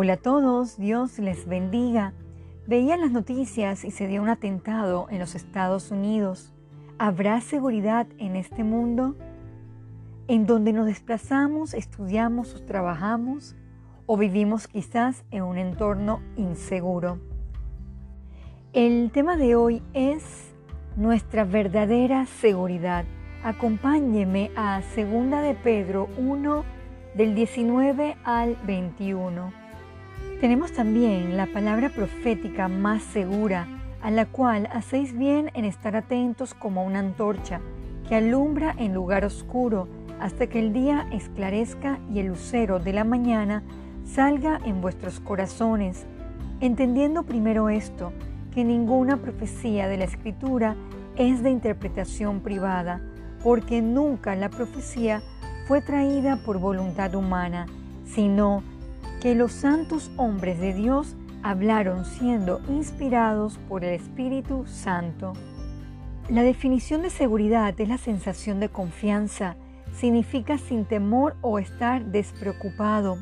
Hola a todos, Dios les bendiga. Veían las noticias y se dio un atentado en los Estados Unidos. ¿Habrá seguridad en este mundo? ¿En donde nos desplazamos, estudiamos o trabajamos? ¿O vivimos quizás en un entorno inseguro? El tema de hoy es nuestra verdadera seguridad. Acompáñeme a 2 de Pedro 1 del 19 al 21. Tenemos también la palabra profética más segura, a la cual hacéis bien en estar atentos como una antorcha que alumbra en lugar oscuro hasta que el día esclarezca y el lucero de la mañana salga en vuestros corazones, entendiendo primero esto, que ninguna profecía de la Escritura es de interpretación privada, porque nunca la profecía fue traída por voluntad humana, sino que los santos hombres de Dios hablaron siendo inspirados por el Espíritu Santo. La definición de seguridad es la sensación de confianza, significa sin temor o estar despreocupado.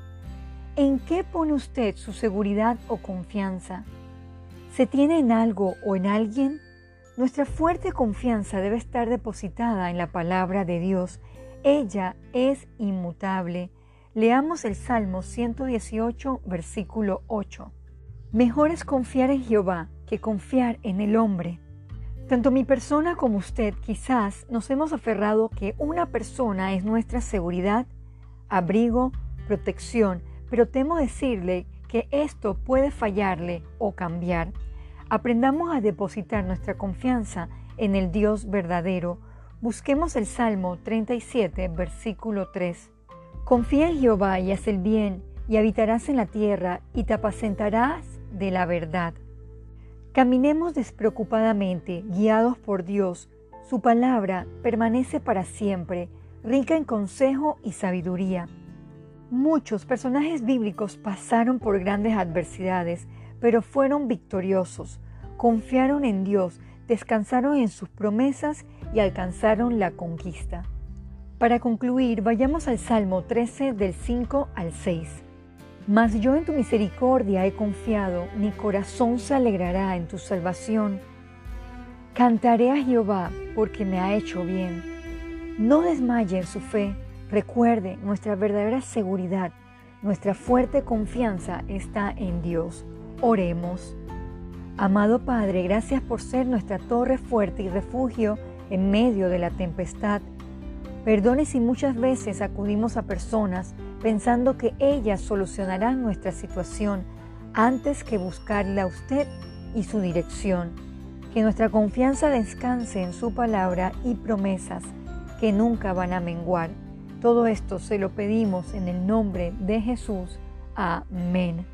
¿En qué pone usted su seguridad o confianza? ¿Se tiene en algo o en alguien? Nuestra fuerte confianza debe estar depositada en la palabra de Dios. Ella es inmutable. Leamos el Salmo 118, versículo 8. Mejor es confiar en Jehová que confiar en el hombre. Tanto mi persona como usted quizás nos hemos aferrado que una persona es nuestra seguridad, abrigo, protección, pero temo decirle que esto puede fallarle o cambiar. Aprendamos a depositar nuestra confianza en el Dios verdadero. Busquemos el Salmo 37, versículo 3. Confía en Jehová y haz el bien, y habitarás en la tierra, y te apacentarás de la verdad. Caminemos despreocupadamente, guiados por Dios. Su palabra permanece para siempre, rica en consejo y sabiduría. Muchos personajes bíblicos pasaron por grandes adversidades, pero fueron victoriosos. Confiaron en Dios, descansaron en sus promesas y alcanzaron la conquista. Para concluir, vayamos al Salmo 13 del 5 al 6. Mas yo en tu misericordia he confiado, mi corazón se alegrará en tu salvación. Cantaré a Jehová porque me ha hecho bien. No desmaye en su fe, recuerde nuestra verdadera seguridad, nuestra fuerte confianza está en Dios. Oremos. Amado Padre, gracias por ser nuestra torre fuerte y refugio en medio de la tempestad. Perdone si muchas veces acudimos a personas pensando que ellas solucionarán nuestra situación antes que buscarle a usted y su dirección. Que nuestra confianza descanse en su palabra y promesas que nunca van a menguar. Todo esto se lo pedimos en el nombre de Jesús. Amén.